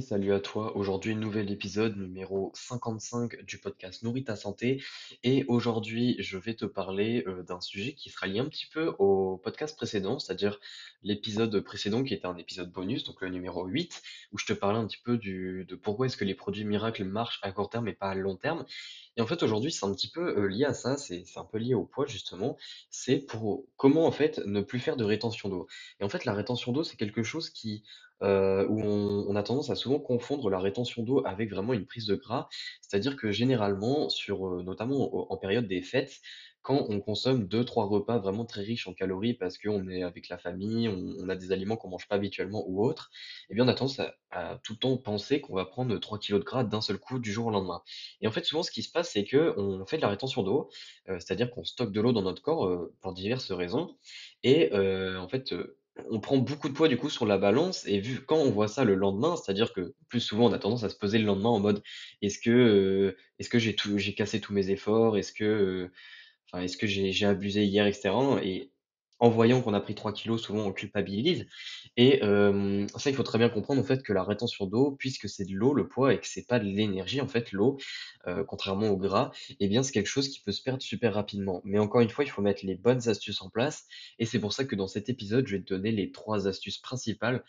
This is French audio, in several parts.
Salut à toi, aujourd'hui nouvel épisode numéro 55 du podcast Nourris ta santé. Et aujourd'hui je vais te parler euh, d'un sujet qui sera lié un petit peu au podcast précédent, c'est-à-dire l'épisode précédent qui était un épisode bonus, donc le numéro 8, où je te parlais un petit peu de pourquoi est-ce que les produits miracles marchent à court terme et pas à long terme. Et en fait aujourd'hui c'est un petit peu euh, lié à ça, c'est un peu lié au poids justement, c'est pour comment en fait ne plus faire de rétention d'eau. Et en fait la rétention d'eau c'est quelque chose qui heu, où on on a tendance à souvent confondre la rétention d'eau avec vraiment une prise de gras. C'est-à-dire que généralement sur, heu, notamment en période des fêtes, quand on consomme deux trois repas vraiment très riches en calories parce qu'on est avec la famille, on on a des aliments qu'on mange pas habituellement ou autres, eh bien on a tendance à tout le temps penser qu'on va prendre 3 kilogrammes de gras d'un seul coup du jour au lendemain. Et en fait souvent ce qui se passe c'est qu'on fait de la rétention d'eau, heu, c'est-à-dire qu'on stocke de l'eau dans notre corps, heu, pour diverses raisons et heu, en fait, heu on prend beaucoup de poids du coup sur la balance et vu quand on voit ça le lendemain, c'est-à-dire que plus souvent on a tendance à se peser le lendemain en mode est-ce que, heu, est-ce que j'ai tout j'ai cassé tous mes efforts? Est-ce que, heu, enfin est-ce que j'ai j'ai abusé hier et cetera? Et en voyant qu'on a pris 3 kilos, souvent on culpabilise et ça il faut très bien comprendre en fait que la rétention d'eau, puisque c'est de l'eau le poids et que c'est pas de l'énergie en fait l'eau, heu, contrairement au gras, eh bien c'est quelque chose qui peut se perdre super rapidement. Mais encore une fois, il faut mettre les bonnes astuces en place et c'est pour ça que dans cet épisode, je vais te donner les 3 astuces principales,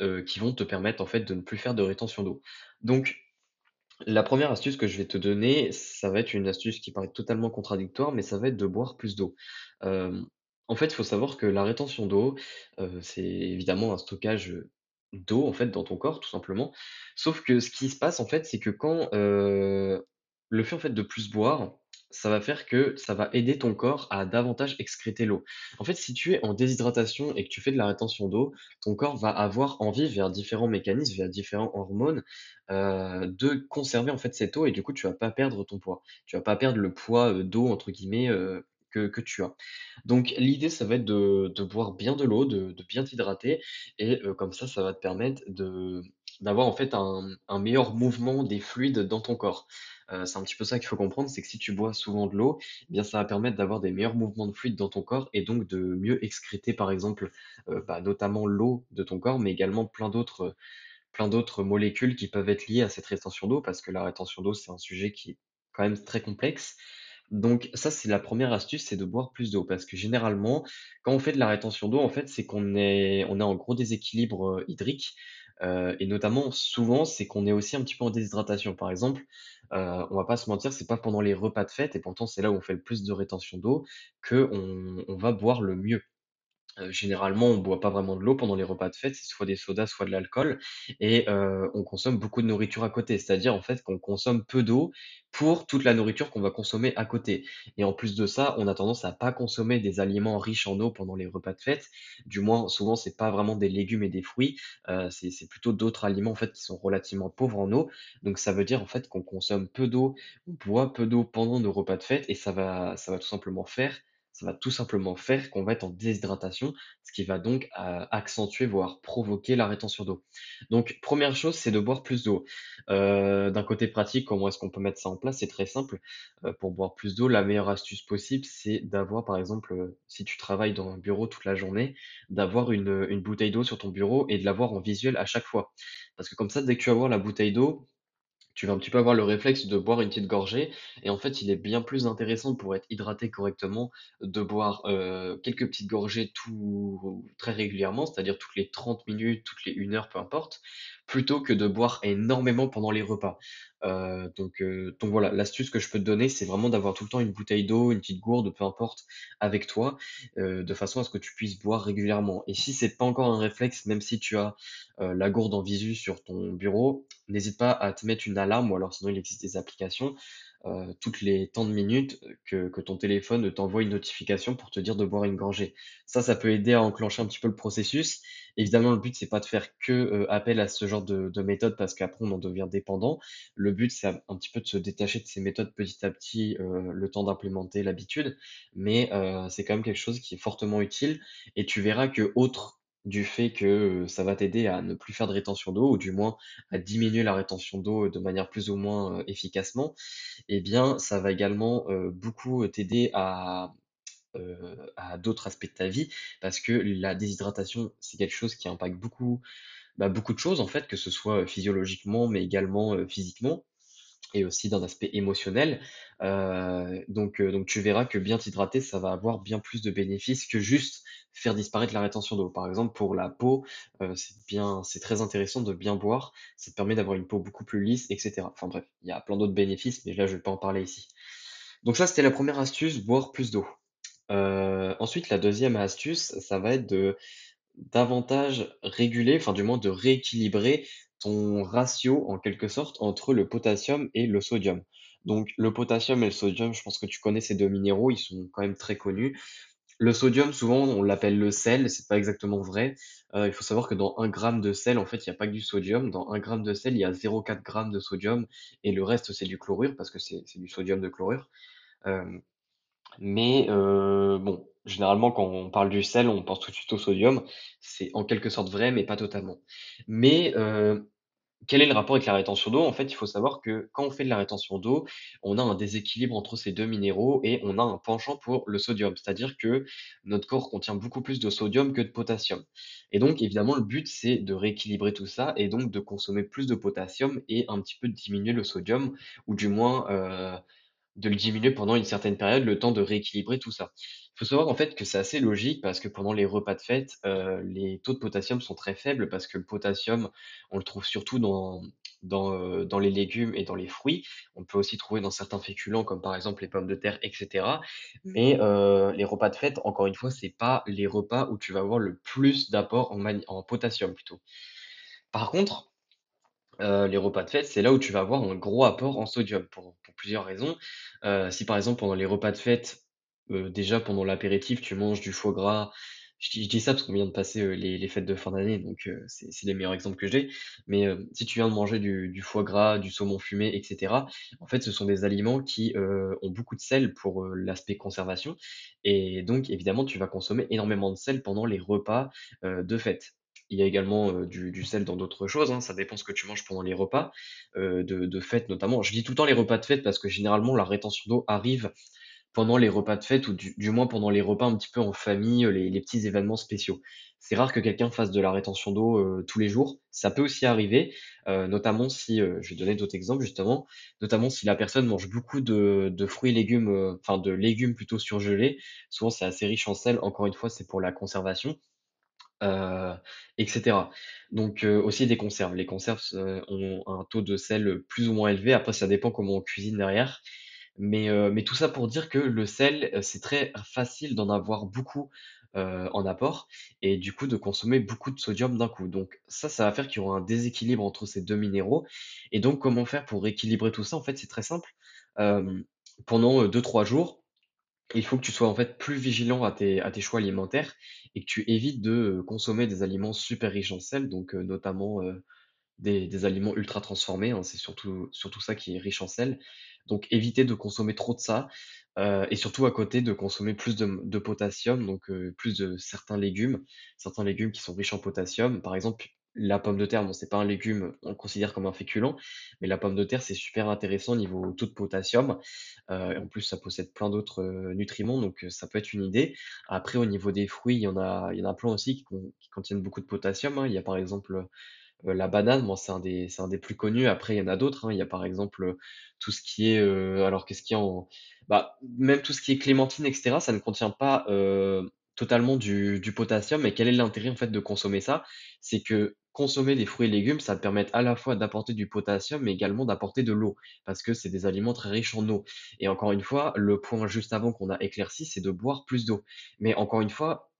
heu, qui vont te permettre en fait de ne plus faire de rétention d'eau. Donc la première astuce que je vais te donner, ça va être une astuce qui paraît totalement contradictoire, mais ça va être de boire plus d'eau. En fait, il faut savoir que la rétention d'eau, c'est évidemment un stockage, d'eau, en fait, dans ton corps, tout simplement. Sauf que ce qui se passe, en fait, c'est que quand, le fait, fait, de plus boire, ça va faire que ça va aider ton corps à davantage excréter l'eau. En fait, si tu es en déshydratation et que tu fais de la rétention d'eau, ton corps va avoir envie, via différents mécanismes, via différents hormones, de conserver, en fait, cette eau et du coup, tu vas pas perdre ton poids. Tu vas pas perdre le poids, «d'eau» entre guillemets, que tu as. Donc l'idée, ça va être de boire bien de l'eau, de bien t'hydrater et heu, comme ça, ça va te permettre d'avoir, en fait, un meilleur mouvement des fluides dans ton corps. Heu, c'est un petit peu ça qu'il faut comprendre, c'est que si tu bois souvent de l'eau, eh bien, ça va permettre d'avoir des meilleurs mouvements de fluides dans ton corps et donc de mieux excréter, par exemple, heu, bah, notamment l'eau de ton corps, mais également plein d'autres molécules qui peuvent être liées à cette rétention d'eau, parce que la rétention d'eau, c'est un sujet qui est quand même très complexe. Donc ça, c'est la première astuce, c'est de boire plus d'eau. Parce que généralement, quand on fait de la rétention d'eau, en fait, c'est qu'on est on gros déséquilibre, heu, hydrique, heu et notamment, souvent, c'est qu'on est aussi un petit peu en déshydratation. Par exemple, heu, on va pas se mentir, c'est pas pendant les repas de fête et pourtant c'est là où on fait le plus de rétention d'eau, qu'on on va boire le mieux. Généralement, on boit pas vraiment de l'eau pendant les repas de fête, c'est soit des sodas, soit de l'alcool et on consomme beaucoup de nourriture à côté. C'est-à-dire, en fait, qu'on consomme peu d'eau pour toute la nourriture qu'on va consommer à côté et en plus de ça, on a tendance à pas consommer des aliments riches en eau pendant les repas de fête. Du moins, souvent, c'est pas vraiment des légumes et des fruits, c'est plutôt d'autres aliments, en qui sont relativement pauvres en eau. Donc ça veut dire, en fait, qu'on consomme peu d'eau, on boit peu d'eau pendant nos repas de fête et ça va ça va tout simplement faire ça va tout simplement faire qu'on va être en déshydratation, ce qui va donc euh, accentuer, voire provoquer la rétention d'eau. Donc, première chose, c'est de boire plus d'eau. Euh, d'un côté pratique, comment est-ce qu'on peut mettre ça en place? C'est très simple. Euh, pour boire plus d'eau, la meilleure astuce possible, c'est d'avoir, par exemple, si tu travailles dans un bureau toute la journée, d'avoir une, une bouteille d'eau sur ton bureau et de l'avoir en visuel à chaque fois. Parce que comme ça, dès que tu vas voir la bouteille d'eau, tu vas un petit peu avoir le réflexe de boire une petite gorgée et en fait, il est bien plus intéressant pour être hydraté correctement de boire, heu, quelques petites gorgées tout très régulièrement, c'est-à-dire toutes les 30 minutes, toutes les une heure, peu importe, plutôt que de boire énormément pendant les repas. Heu, donc donc voilà, l'astuce que je peux te donner, c'est vraiment d'avoir tout le temps une bouteille d'eau, une petite gourde, peu importe, avec toi, heu, de façon à ce que tu puisses boire régulièrement. Et si c'est pas encore un réflexe, même si tu as, heu, la gourde en visu sur ton bureau, n'hésite pas à te mettre une alarme ou alors sinon il existe des applications, heu, toutes les temps de minutes, que que ton téléphone t'envoie une notification pour te dire de boire une gorgée. Ça, ça peut aider à enclencher un petit peu le processus. Évidemment, le but, c'est pas de faire que, heu, appel à ce genre de de méthode parce qu'après on en devient dépendant. Le but, c'est un petit peu de se détacher de ces méthodes petit à petit, le temps d'implémenter l'habitude, mais c'est quand même quelque chose qui est fortement utile et tu verras que autre du fait que, ça va t'aider à ne plus faire de rétention d'eau ou du moins à diminuer la rétention d'eau de manière plus ou moins, efficacement, eh bien, ça va également, beaucoup t'aider à, d'autres aspects de ta vie. Parce que la déshydratation, c'est quelque chose qui impacte beaucoup bah, beaucoup de choses en fait, que ce soit, physiologiquement, mais également, physiquement et aussi d'un aspect émotionnel. Heu, donc heu, donc tu verras que bien t'hydrater, ça va avoir bien plus de bénéfices que juste faire disparaître la rétention d'eau. Par exemple, pour la peau, heu, c'est bien c'est très intéressant de bien boire. Ça te permet d'avoir une peau beaucoup plus lisse et cetera. Enfin bref, il y a plein d'autres bénéfices, mais là, je vais pas en parler ici. Donc ça, c'était la première astuce, boire plus d'eau. Ensuite, la deuxième astuce, ça va être de davantage réguler, enfin du moins de rééquilibrer ton ratio en quelque sorte entre le potassium et le sodium. Donc le potassium et le sodium, je pense que tu connais ces 2 minéraux, ils sont quand même très connus. Le sodium, souvent, on l'appelle le sel, c'est pas exactement vrai. Heu, il faut savoir que dans un gramme de sel, en fait, il y a pas que du sodium. Dans un gramme de sel, il y a 0,4 g de sodium et le reste, c'est du chlorure parce que c'est c'est du sodium de chlorure. Hem mais heu, bon, généralement, quand on parle du sel, on pense tout de suite au sodium. C'est en quelque sorte vrai, mais pas totalement. Mais heu, quel est le rapport avec la rétention d'eau? En fait, il faut savoir que quand on fait de la rétention d'eau, on a un déséquilibre entre ces 2 minéraux et on a un penchant pour le sodium. C'est-à-dire que notre corps contient beaucoup plus de sodium que de potassium et donc évidemment, le but, c'est de rééquilibrer tout ça et donc de consommer plus de potassium et un petit peu diminuer le sodium ou du moins, heu de le diminuer pendant une certaine période, le temps de rééquilibrer tout ça. Il faut savoir en fait que c'est assez logique parce que pendant les repas de fête, heu, les taux de potassium sont très faibles parce que le potassium, on le trouve surtout dans dans, heu, dans les légumes et dans les fruits. On peut aussi trouver dans certains féculents comme par exemple les pommes de terre et cetera. Mais, heu, les repas de fête, encore une fois, c'est pas les repas où tu vas avoir le plus d'apport en potassium plutôt. Par contre, Heu, les repas de fête, c'est là où tu vas avoir un gros apport en sodium pour pour plusieurs raisons. Heu, si par exemple pendant les repas de fête, heu, déjà pendant l'apéritif, tu manges du foie gras, je dis je dis ça parce qu'on vient de passer, heu, les les fêtes de fin d'année donc heu, c'est c'est les meilleurs exemples que j'ai. Mais heu, si tu viens de manger du du foie gras, du saumon fumé et cetera, en fait, ce sont des aliments qui, heu, ont beaucoup de sel pour, heu, l'aspect conservation et donc évidemment, tu vas consommer énormément de sel pendant les repas, heu, de fête. Il y a également, heu, du sel dans d'autres choses, hein, ça dépend ce que tu manges pendant les repas, heu, de de fête notamment. Je dis tout le temps les repas de fête parce que généralement la rétention d'eau arrive pendant les repas de fête ou du moins pendant les repas un petit peu en famille, heu, les les petits événements spéciaux. C'est rare que quelqu'un fasse de la rétention d'eau, tous les jours. Ça peut aussi arriver, notamment si, je vais donner d'autres exemples justement, notamment si la personne mange beaucoup de de fruits et légumes, enfin de légumes plutôt surgelés. Souvent c'est assez riche en sel, encore une fois, c'est pour la conservation heu et cetera. Donc heu, aussi des conserves. Les conserves se ont un taux de sel, plus ou moins élevé. Après ça dépend comment on cuisine derrière. Mais tout ça pour dire que le sel, c'est très facile d'en avoir beaucoup, en apport et du coup de consommer beaucoup de sodium d'un coup. Donc ça, ça va faire qu'il y aura un déséquilibre entre ces 2 minéraux et donc comment faire pour équilibrer tout ça? En fait, c'est très simple. Pendant, heu, 2-3 jours il faut que tu sois en fait plus vigilant à tes à tes choix alimentaires et que tu évites de, heu, consommer des aliments super riches en sel, donc heu, notamment, heu, des des aliments ultra transformés, hein, c'est surtout surtout ça qui est riche en sel. Donc éviter de consommer trop de ça, heu et surtout à côté de consommer plus de de potassium, donc plus de certains légumes, certains légumes qui sont riches en potassium. Par exemple, la pomme de terre, bon, c'est pas un légume, on le considère comme un féculent, mais la pomme de terre, c'est super intéressant niveau taux de potassium. Et en plus, ça possède plein d'autres, heu, nutriments, donc heu, ça peut être une idée. Après au niveau des fruits, il y en a il y en a plein aussi qui con qui contiennent beaucoup de potassium, hein. Il y a par exemple, la banane, moi, c'est un des un des plus connus. Après, il y en a d'autres, hein. Il y a par exemple, tout ce qui est, alors qu'est-ce qu'il y a en bah, même tout ce qui est clémentine et cetera, ça ne contient pas, totalement du du potassium et quel est l'intérêt, en fait, de consommer ça? C'est que consommer des fruits et légumes, ça permettre à la fois d'apporter du potassium, mais également d'apporter de l'eau, parce que c'est des aliments très riches en eau et encore une fois, le point juste avant qu'on a éclairci, c'est de boire plus d'eau. Mais encore une fois,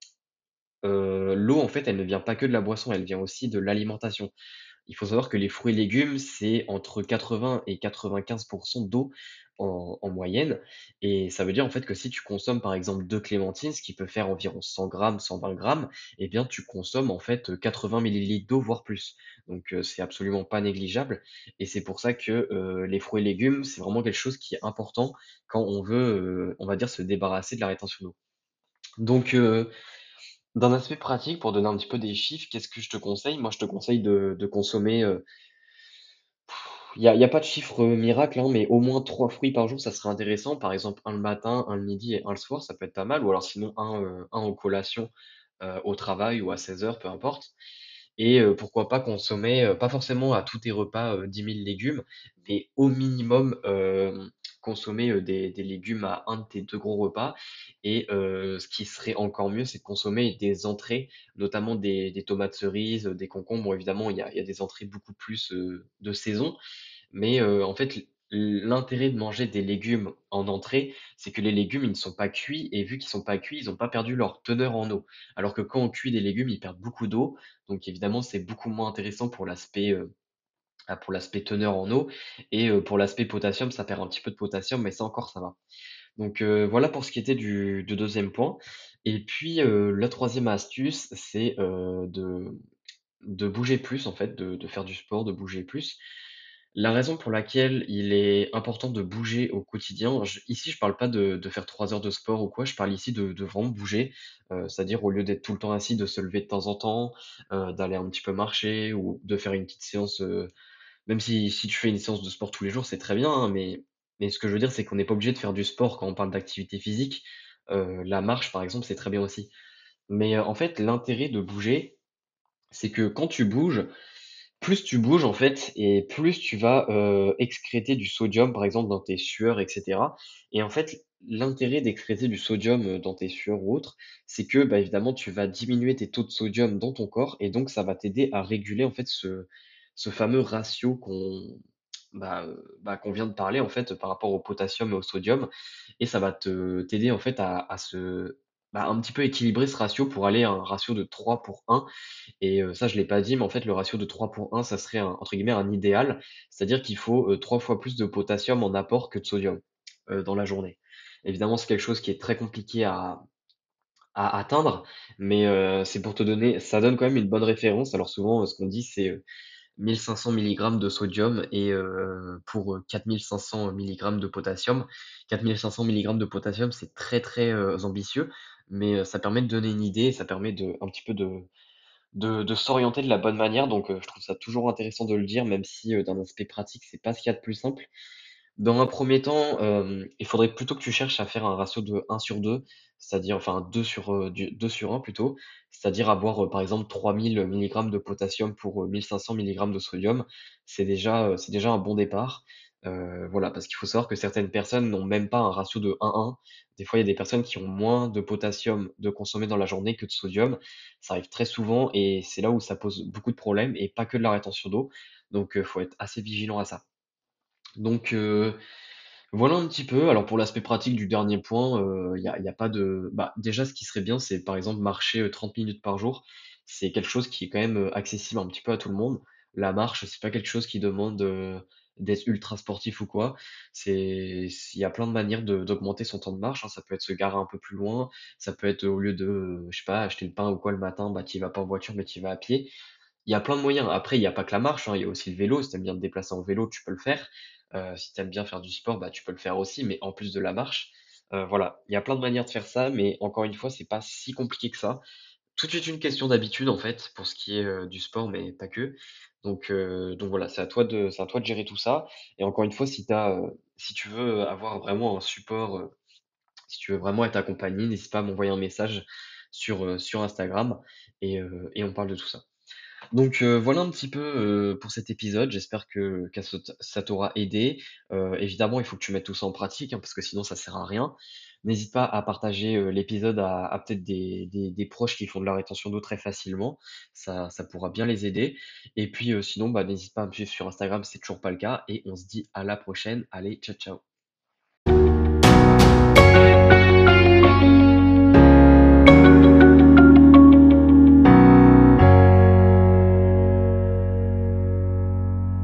heu, l'eau, en fait, elle ne vient pas que de la boisson, elle vient aussi de l'alimentation. Il faut savoir que les fruits et légumes, c'est entre 80 et 95% d'eau en en moyenne et ça veut dire, en fait, que si tu consommes, par exemple, 2 clémentines, ce qui peut faire environ 100 grammes, 120 grammes et bien, tu consommes, en fait, 80 millilitres d'eau, voire plus. Donc heu, c'est absolument pas négligeable et c'est pour ça que, heu, les fruits et légumes, c'est vraiment quelque chose qui est important quand on veut, heu, on va dire, se débarrasser de la rétention d'eau. Donc d'un aspect pratique, pour donner un petit peu des chiffres, qu'est-ce que je te conseille? Moi, je te conseille de consommer, heu, il y a pas de chiffre, heu, miracle, hein, mais au moins 3 fruits par jour, ça serait intéressant. Par exemple, un le matin, un le midi et un le soir, ça peut être pas mal ou alors sinon un, heu, un en collation, heu, au travail ou à seize heures, peu importe et pourquoi pas consommer, pas forcément à tous tes repas, heu, 10 000 légumes, mais au minimum, consommer, des légumes à un de tes 2 gros repas et ce qui serait encore mieux, c'est de consommer des entrées, notamment des tomates cerises, des concombres. Évidemment, il y a des entrées beaucoup plus, de saison, mais en fait, l'intérêt de manger des légumes en entrée, c'est que les légumes, ils ne sont pas cuits et vu qu'ils sont pas cuits, ils ont pas perdu leur teneur en eau. Alors que quand on cuit des légumes, ils perdent beaucoup d'eau, donc évidemment, c'est beaucoup moins intéressant pour l'aspect, ah, pour l'aspect teneur en eau et pour l'aspect potassium, ça perd un petit peu de potassium, mais ça encore, ça va. Donc voilà pour ce qui était du 2 point et puis, la troisième astuce, c'est, de de bouger plus en fait, de de faire du sport, de bouger plus. La raison pour laquelle il est important de bouger au quotidien, ici je parle pas de de faire 3 heures de sport ou quoi, je parle ici de vraiment bouger, c'est-à-dire au lieu d'être tout le temps assis, de se lever de temps en temps, d'aller un petit peu marcher ou de faire une petite séance, même si tu fais une séance de sport tous les jours, c'est très bien, hein, mais ce que je veux dire, c'est qu'on n'est pas obligé de faire du sport quand on parle d'activité physique. Heu, la marche, par exemple, c'est très bien aussi. Mais, heu, en fait, l'intérêt de bouger, c'est que quand tu bouges, plus tu bouges en fait et plus tu vas, heu, excréter du sodium, par exemple, dans tes sueurs et cetera et en fait, l'intérêt d'excréter du sodium, dans tes sueurs ou autres, c'est que, bah, évidemment, tu vas diminuer tes taux de sodium dans ton corps et donc ça va t'aider à réguler, en fait, ce ce fameux ratio qu'on bah, bah, vient de parler, en fait, par rapport au potassium et au sodium et ça va t'aider, en fait, à se bah, un petit peu équilibrer ce ratio pour aller à un ratio de 3 pour 1 et ça je l'ai pas dit, mais en fait le ratio de 3 pour 1, ça serait un entre guillemets «un idéal». C'est-à-dire qu'il faut, heu, 3 fois plus de potassium en apport que de sodium, dans la journée. Évidemment, c'est quelque chose qui est très compliqué à à atteindre, mais c'est pour te donner ça donne quand même une bonne référence. Alors souvent, ce qu'on dit c'est, heu, 1 500 milligrammes de sodium et heu, pour, heu, 4 500 milligrammes de potassium. 4 500 milligrammes de potassium, c'est très, très, heu, ambitieux, mais ça permet de donner une idée, ça permet de un petit peu de s'orienter de la bonne manière, donc je trouve ça toujours intéressant de le dire, même si, d'un aspect pratique, c'est pas ce qu'il y a de plus simple. Dans un premier temps, il faudrait plutôt que tu cherches à faire un ratio de un sur 2, c'est-à-dire enfin 2 sur, heu, du 2 sur 1 plutôt, c'est-à-dire avoir, heu, par exemple 3000 milligrammes de potassium pour, heu, 1 500 milligrammes de sodium. C'est déjà, c'est déjà un bon départ. Voilà, parce qu'il faut savoir que certaines personnes n'ont même pas un ratio de 1:1. Des fois, il y a des personnes qui ont moins de potassium de consommer dans la journée que de sodium. Ça arrive très souvent et c'est là où ça pose beaucoup de problèmes et pas que de la rétention d'eau. Donc, heu, faut être assez vigilant à ça. Donc, voilà un petit peu. Alors pour l'aspect pratique du dernier point, il il y a pas de bah, déjà ce qui serait bien, c'est par exemple marcher, heu, 30 minutes par jour. C'est quelque chose qui est quand même, heu, accessible un petit peu à tout le monde. La marche, c'est pas quelque chose qui demande, d'être ultra sportif ou quoi. Il y a plein de manières d'augmenter son temps de marche, hein. Ça peut être se garer un peu plus loin, ça peut être, au lieu de, je sais pas, acheter le pain ou quoi le matin, bah, tu vas pas en voiture, mais tu vas à pied. Il y a plein de moyens. Après, il y a pas que la marche, hein, il y a aussi le vélo. Si tu aimes bien te déplacer en vélo, tu peux le faire. Heu, si tu bien faire du sport, bah, tu peux le faire aussi, mais en plus de la marche. Heu, voilà, il y a plein de manières de faire ça, mais encore une fois, c'est pas si compliqué que ça. Tout est une question d'habitude, en fait, pour ce qui est, heu, du sport, mais pas que. Donc heu, donc voilà, c'est à toi de c'est à toi de gérer tout ça et encore une fois, si tu as, si tu veux avoir vraiment un support, si tu veux vraiment être accompagné, n'hésite pas à m'envoyer un message sur, sur Instagram et et on parle de tout ça. Donc heu, voilà un petit peu, heu, pour cet épisode. J'espère que que ça t'aura aidé. Heu, évidemment, il faut que tu mettes tout ça en pratique, hein, parce que sinon ça sert à rien. N'hésite pas à partager, l'épisode à à peut-être des proches qui font de la rétention d'eau très facilement. Ça pourra bien les aider et puis, sinon, bah, n'hésite pas à me suivre sur Instagram c'est toujours pas le cas et on se dit à la prochaine. Allez, ciao, ciao.